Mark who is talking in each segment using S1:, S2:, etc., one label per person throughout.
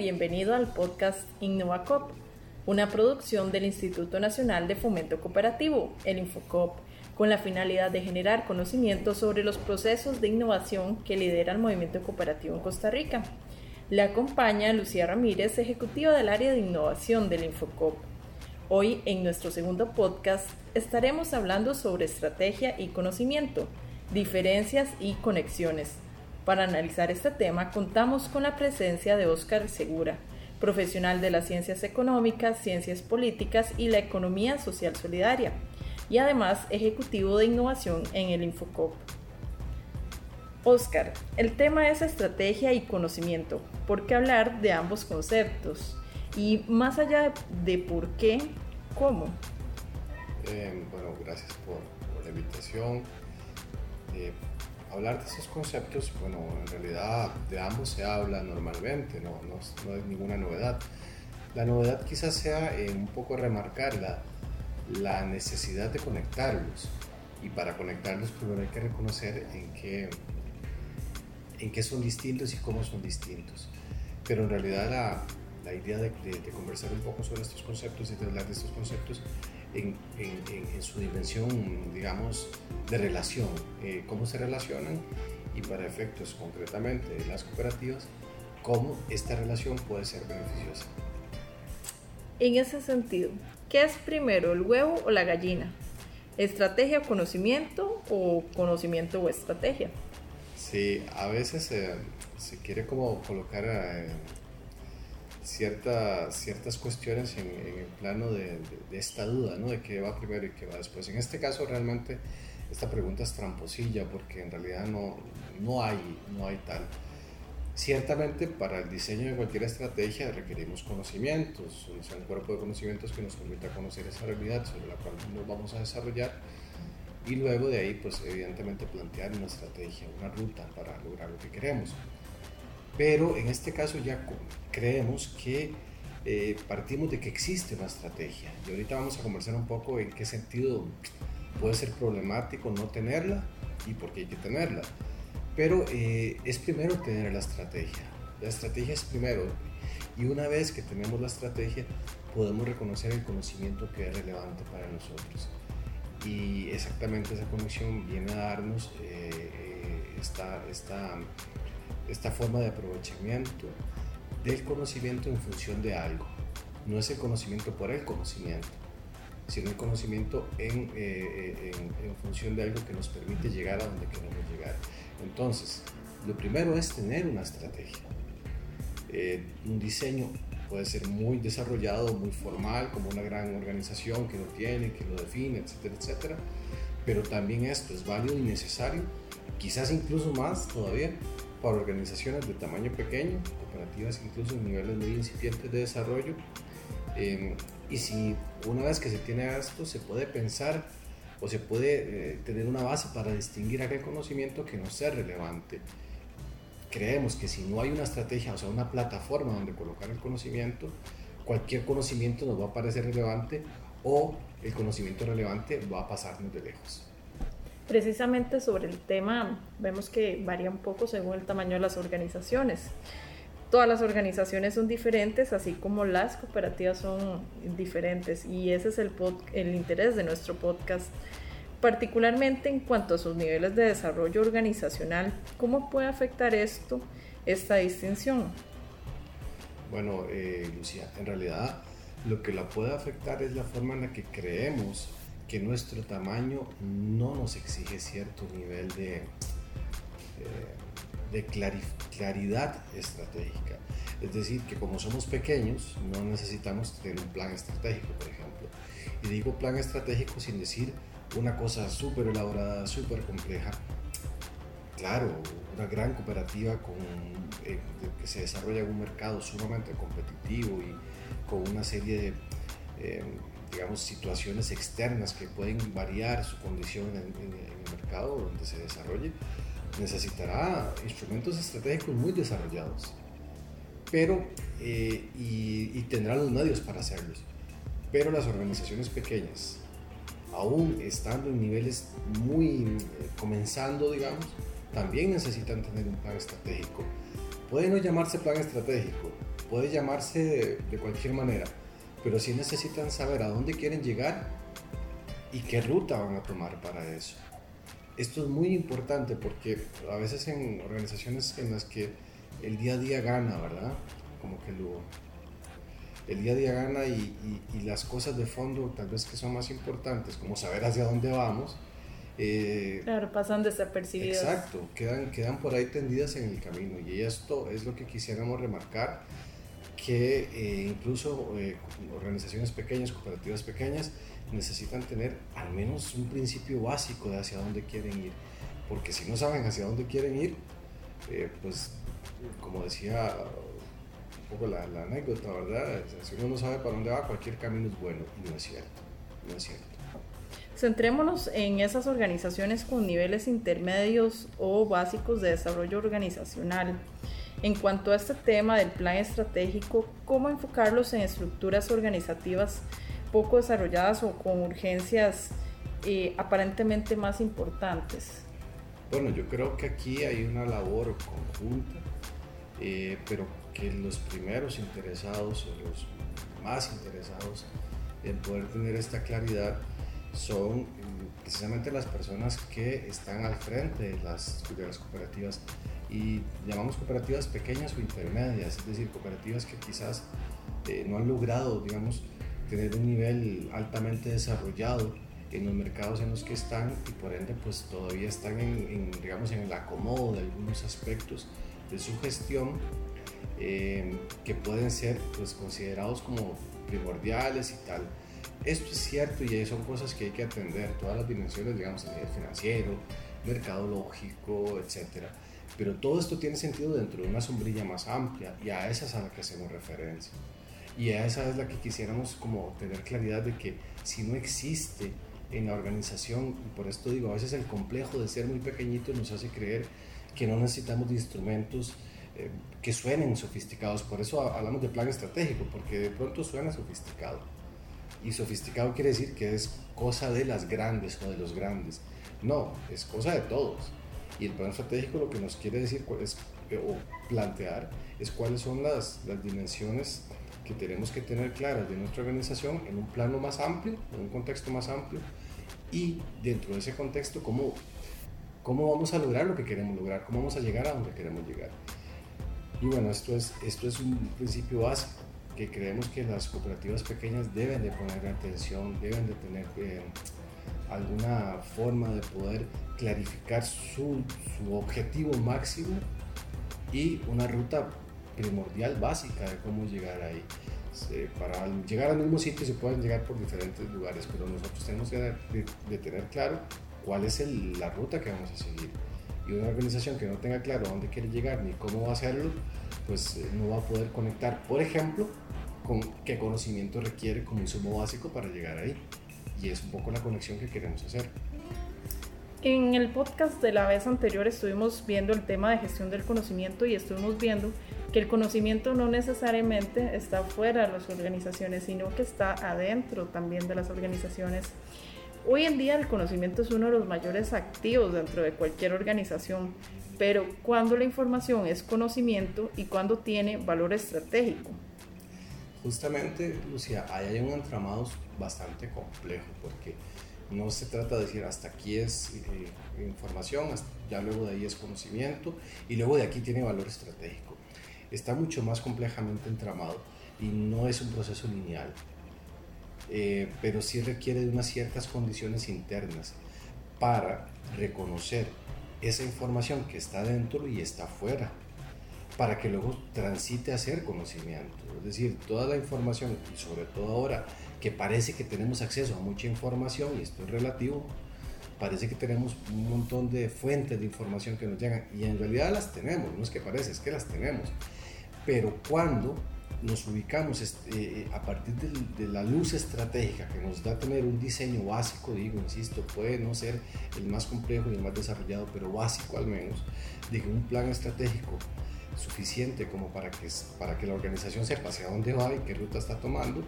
S1: bienvenido al podcast InnovaCop, una producción del Instituto Nacional de Fomento Cooperativo, el Infocop, con la finalidad de generar conocimiento sobre los procesos de innovación que lidera el movimiento cooperativo en Costa Rica. Le acompaña Lucía Ramírez, ejecutiva del área de innovación del Infocop. Hoy, en nuestro segundo podcast, estaremos hablando sobre estrategia y conocimiento, diferencias y conexiones para analizar este tema contamos con la presencia de Óscar Segura, profesional de las ciencias económicas, ciencias políticas y la economía social solidaria, y además ejecutivo de innovación en el Infocop. Óscar, el tema es estrategia y conocimiento. ¿Por qué hablar de ambos conceptos? Y más allá de, por qué, ¿cómo?
S2: Eh, bueno, gracias por, la invitación. Eh, hablar de esos conceptos, bueno, en realidad de ambos se habla normalmente, no, no, es ninguna novedad. La novedad quizás sea un poco remarcar la, la, necesidad de conectarlos. Y para conectarlos primero hay que reconocer en qué, en qué son distintos y cómo son distintos. Pero en realidad la, la idea de, de, conversar un poco sobre estos conceptos y de hablar de estos conceptos en, en, su dimensión, digamos, de relación, eh, cómo se relacionan y para efectos concretamente de las cooperativas, cómo esta relación puede ser beneficiosa.
S1: En ese sentido, ¿qué es primero, el huevo o la gallina? ¿Estrategia o conocimiento o conocimiento o estrategia?
S2: Sí, a veces eh, se quiere como colocar... Eh, ciertas ciertas cuestiones en, el plano de, esta duda, ¿no? De qué va primero y qué va después. En este caso realmente esta pregunta es tramposilla porque en realidad no, no, hay, no hay tal. Ciertamente para el diseño de cualquier estrategia requerimos conocimientos, un cuerpo de conocimientos que nos permita conocer esa realidad sobre la cual nos vamos a desarrollar y luego de ahí pues evidentemente plantear una estrategia, una ruta para lograr lo que queremos. Pero en este caso ya creemos que eh, partimos de que existe una estrategia. Y ahorita vamos a conversar un poco en qué sentido puede ser problemático no tenerla y por qué hay que tenerla. Pero eh, es primero tener la estrategia. La estrategia es primero. Y una vez que tenemos la estrategia, podemos reconocer el conocimiento que es relevante para nosotros. Y exactamente esa conexión viene a darnos eh, esta, esta esta forma de aprovechamiento del conocimiento en función de algo. No es el conocimiento por el conocimiento, sino el conocimiento en, eh, en, función de algo que nos permite llegar a donde queremos llegar. Entonces, lo primero es tener una estrategia. Eh, un diseño puede ser muy desarrollado, muy formal, como una gran organización que lo tiene, que lo define, etcétera, etcétera. Pero también esto es válido y necesario, quizás incluso más todavía, para organizaciones de tamaño pequeño, cooperativas incluso en niveles muy incipientes de desarrollo. Em, y si una vez que se tiene esto, se puede pensar o se puede eh, tener una base para distinguir aquel conocimiento que no sea relevante. Creemos que si no hay una estrategia, o sea, una plataforma donde colocar el conocimiento, cualquier conocimiento nos va a parecer relevante o el conocimiento relevante va a pasarnos de lejos.
S1: Precisamente sobre el tema, vemos que varía un poco según el tamaño de las organizaciones. Todas las organizaciones son diferentes, así como las cooperativas son diferentes, y ese es el, el interés de nuestro podcast, particularmente en cuanto a sus niveles de desarrollo organizacional. ¿Cómo puede afectar esto, esta distinción?
S2: Bueno, eh, Lucía, en realidad lo que la puede afectar es la forma en la que creemos que nuestro tamaño no nos exige cierto nivel de, eh, de claridad estratégica. Es decir, que como somos pequeños, no necesitamos tener un plan estratégico, por ejemplo. Y digo plan estratégico sin decir una cosa súper elaborada, súper compleja. Claro, una gran cooperativa con, eh, que se desarrolla en un mercado sumamente competitivo y con una serie de eh, digamos, situaciones externas que pueden variar su condición en, el mercado donde se desarrolle, necesitará instrumentos estratégicos muy desarrollados, pero, eh, y, tendrá los medios para hacerlos. Pero las organizaciones pequeñas, aún estando en niveles muy eh, comenzando, digamos, también necesitan tener un plan estratégico. Puede no llamarse plan estratégico, puede llamarse de, cualquier manera, pero sí necesitan saber a dónde quieren llegar y qué ruta van a tomar para eso. Esto es muy importante porque a veces en organizaciones en las que el día a día gana, ¿verdad? Como que lo, el día a día gana y, las cosas de fondo tal vez que son más importantes, como saber hacia dónde vamos.
S1: Eh, claro, pasan desapercibidas.
S2: Exacto, quedan, quedan por ahí tendidas en el camino y esto es lo que quisiéramos remarcar, que eh, incluso eh, organizaciones pequeñas, cooperativas pequeñas, necesitan tener al menos un principio básico de hacia dónde quieren ir, porque si no saben hacia dónde quieren ir, pues como decía poco la, anécdota, ¿verdad? si uno no sabe para dónde va, cualquier camino es bueno y no es cierto. No es cierto.
S1: Centrémonos en esas organizaciones con niveles intermedios o básicos de desarrollo organizacional. En cuanto a este tema del plan estratégico, ¿cómo enfocarlos en estructuras organizativas poco desarrolladas o con urgencias eh, aparentemente más importantes?
S2: Bueno, yo creo que aquí hay una labor conjunta, eh, pero que los primeros interesados o los más interesados en poder tener esta claridad son mm, precisamente las personas que están al frente de las, de las cooperativas y llamamos cooperativas pequeñas o intermedias, es decir, cooperativas que quizás eh, no han logrado, digamos, tener un nivel altamente desarrollado en los mercados en los que están y por ende pues todavía están en, digamos, en el acomodo de algunos aspectos de su gestión eh, que pueden ser pues, considerados como primordiales y tal. Esto es cierto y son cosas que hay que atender, todas las dimensiones, digamos, a nivel financiero, mercadológico, etc. Pero todo esto tiene sentido dentro de una sombrilla más amplia y a esa es a la que hacemos referencia. Y a esa es la que quisiéramos como tener claridad de que si no existe en la organización, y por esto digo, a veces el complejo de ser muy pequeñito nos hace creer que no necesitamos instrumentos eh, que suenen sofisticados. Por eso hablamos de plan estratégico, porque de pronto suena sofisticado. Y sofisticado quiere decir que es cosa de las grandes o de los grandes. No, es cosa de todos. Y el plan estratégico lo que nos quiere decir es, eh, o plantear es cuáles son las, las dimensiones que tenemos que tener claras de nuestra organización en un plano más amplio, en un contexto más amplio, y dentro de ese contexto, cómo, cómo vamos a lograr lo que queremos lograr, cómo vamos a llegar a donde queremos llegar. Y bueno, esto es, esto es un principio básico que creemos que las cooperativas pequeñas deben de poner atención, deben de tener eh, alguna forma de poder clarificar su, su objetivo máximo y una ruta primordial básica de cómo llegar ahí. para llegar al mismo sitio se pueden llegar por diferentes lugares, pero nosotros tenemos que de, tener claro cuál es la ruta que vamos a seguir y una organización que no tenga claro dónde quiere llegar ni cómo va a hacerlo, pues eh, no va a poder conectar, por ejemplo, con qué conocimiento requiere como insumo básico para llegar ahí. Y es un poco la conexión que queremos hacer.
S1: En el podcast de la vez anterior estuvimos viendo el tema de gestión del conocimiento y estuvimos viendo que el conocimiento no necesariamente está fuera de las organizaciones, sino que está adentro también de las organizaciones. Hoy en día el conocimiento es uno de los mayores activos dentro de cualquier organización, pero cuando la información es conocimiento y cuando tiene valor estratégico.
S2: Justamente, Lucía, ahí hay un entramado bastante complejo porque no se trata de decir hasta aquí es eh, información, ya luego de ahí es conocimiento y luego de aquí tiene valor estratégico. Está mucho más complejamente entramado y no es un proceso lineal. Eh, pero sí requiere de unas ciertas condiciones internas para reconocer esa información que está dentro y está fuera, para que luego transite a ser conocimiento. Es decir, toda la información, y sobre todo ahora que parece que tenemos acceso a mucha información, y esto es relativo, parece que tenemos un montón de fuentes de información que nos llegan, y en realidad las tenemos, no es que parece, es que las tenemos. Pero cuando nos ubicamos este, eh, a partir de, la luz estratégica que nos da tener un diseño básico, digo, insisto, puede no ser el más complejo y el más desarrollado, pero básico al menos, de un plan estratégico suficiente como para que, para que la organización sepa hacia dónde va y qué ruta está tomando,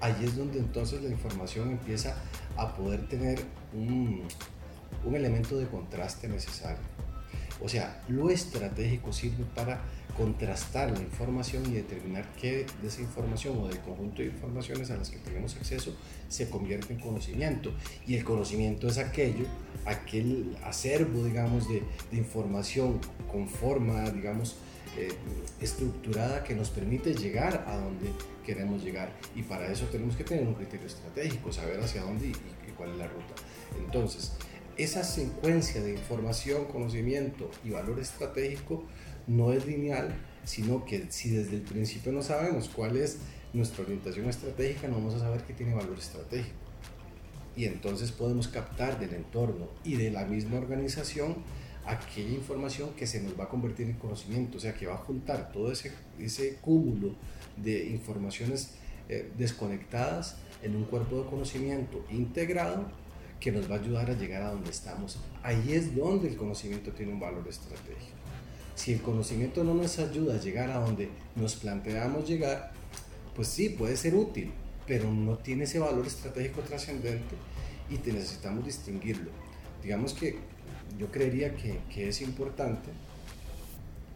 S2: ahí es donde entonces la información empieza a poder tener un, un elemento de contraste necesario. O sea, lo estratégico sirve para contrastar la información y determinar qué de esa información o del conjunto de informaciones a las que tenemos acceso se convierte en conocimiento. Y el conocimiento es aquello, aquel acervo, digamos, de, de información con forma, digamos, eh, estructurada que nos permite llegar a donde queremos llegar. Y para eso tenemos que tener un criterio estratégico, saber hacia dónde y, y cuál es la ruta. Entonces, esa secuencia de información, conocimiento y valor estratégico no es lineal, sino que si desde el principio no sabemos cuál es nuestra orientación estratégica, no vamos a saber que tiene valor estratégico. Y entonces podemos captar del entorno y de la misma organización aquella información que se nos va a convertir en conocimiento, o sea, que va a juntar todo ese, ese cúmulo de informaciones eh, desconectadas en un cuerpo de conocimiento integrado que nos va a ayudar a llegar a donde estamos. Ahí es donde el conocimiento tiene un valor estratégico. Si el conocimiento no nos ayuda a llegar a donde nos planteamos llegar, pues sí, puede ser útil, pero no tiene ese valor estratégico trascendente y te necesitamos distinguirlo. Digamos que yo creería que, es importante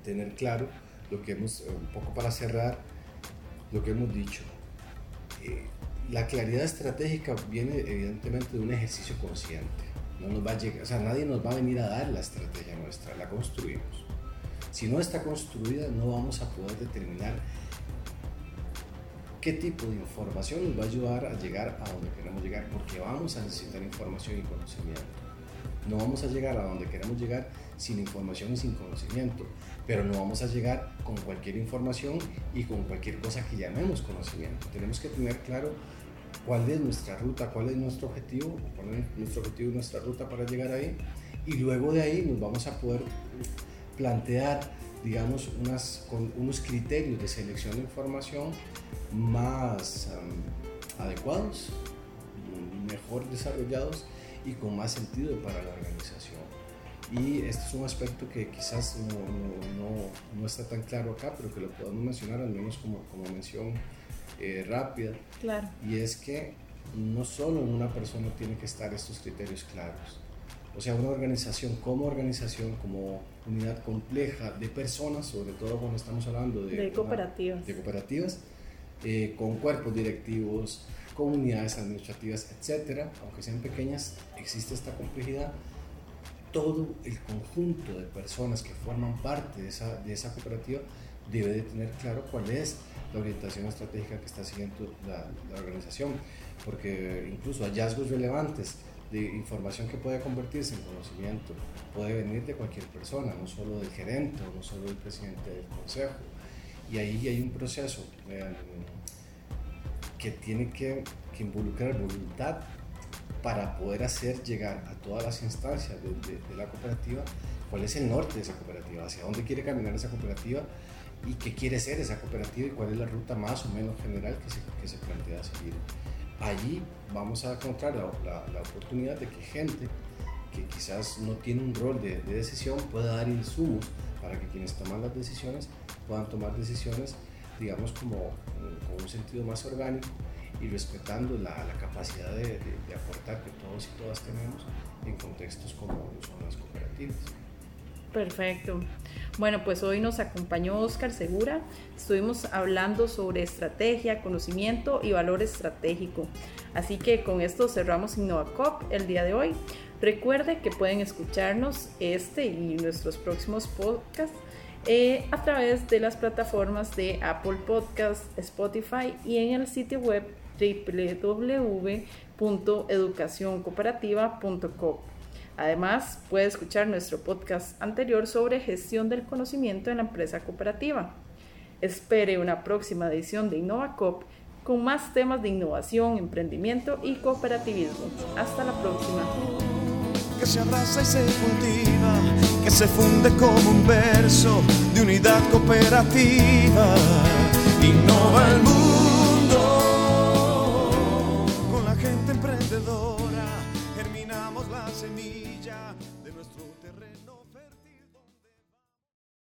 S2: tener claro lo que hemos, eh, un poco para cerrar, lo que hemos dicho. Eh, la claridad estratégica viene evidentemente de un ejercicio consciente. No nos va a llegar, o sea, nadie nos va a venir a dar la estrategia nuestra, la construimos. Si no está construida, no vamos a poder determinar qué tipo de información nos va a ayudar a llegar a donde queremos llegar, porque vamos a necesitar información y conocimiento. No vamos a llegar a donde queremos llegar sin información y sin conocimiento, pero no vamos a llegar con cualquier información y con cualquier cosa que llamemos conocimiento. Tenemos que tener claro cuál es nuestra ruta, cuál es nuestro objetivo, cuál es nuestro objetivo y nuestra ruta para llegar ahí, y luego de ahí nos vamos a poder plantear, digamos, unos criterios de selección de información más um, adecuados, mejor desarrollados y con más sentido para la organización. Y este es un aspecto que quizás no, no, no, está tan claro acá, pero que lo podemos mencionar al menos como, como mención eh, rápida.
S1: Claro.
S2: Y es que no solo en una persona tienen que estar estos criterios claros. O sea, una organización como organización, como unidad compleja de personas, sobre todo cuando estamos hablando de,
S1: de cooperativas,
S2: una, de cooperativas eh, con cuerpos directivos, comunidades administrativas, etcétera, aunque sean pequeñas, existe esta complejidad. Todo el conjunto de personas que forman parte de esa, de esa cooperativa debe de tener claro cuál es la orientación estratégica que está siguiendo la, organización, porque incluso hallazgos relevantes de información que puede convertirse en conocimiento puede venir de cualquier persona, no solo del gerente o no solo del presidente del consejo. Y ahí hay un proceso eh, que tiene que, que, involucrar voluntad para poder hacer llegar a todas las instancias de, de, de, la cooperativa cuál es el norte de esa cooperativa, hacia dónde quiere caminar esa cooperativa y qué quiere ser esa cooperativa y cuál es la ruta más o menos general que se, que se plantea seguir. Allí vamos a encontrar la, la, la, oportunidad de que gente que quizás no tiene un rol de, de decisión pueda dar insumos para que quienes toman las decisiones puedan tomar decisiones, digamos, como con un sentido más orgánico y respetando la, la capacidad de, de, de, aportar que todos y todas tenemos en contextos como son las cooperativas.
S1: Perfecto. Bueno, pues hoy nos acompañó Oscar Segura. Estuvimos hablando sobre estrategia, conocimiento y valor estratégico. Así que con esto cerramos InnovaCop el día de hoy. Recuerde que pueden escucharnos este y nuestros próximos podcasts eh, a través de las plataformas de Apple Podcasts, Spotify y en el sitio web www.educacioncooperativa.com. Además, puede escuchar nuestro podcast anterior sobre gestión del conocimiento en la empresa cooperativa. Espere una próxima edición de InnovaCop con más temas de innovación, emprendimiento y cooperativismo. Hasta la próxima.
S3: Que se funde como un verso de unidad cooperativa. Innova el mundo con la gente emprendedora. Germinamos la semilla.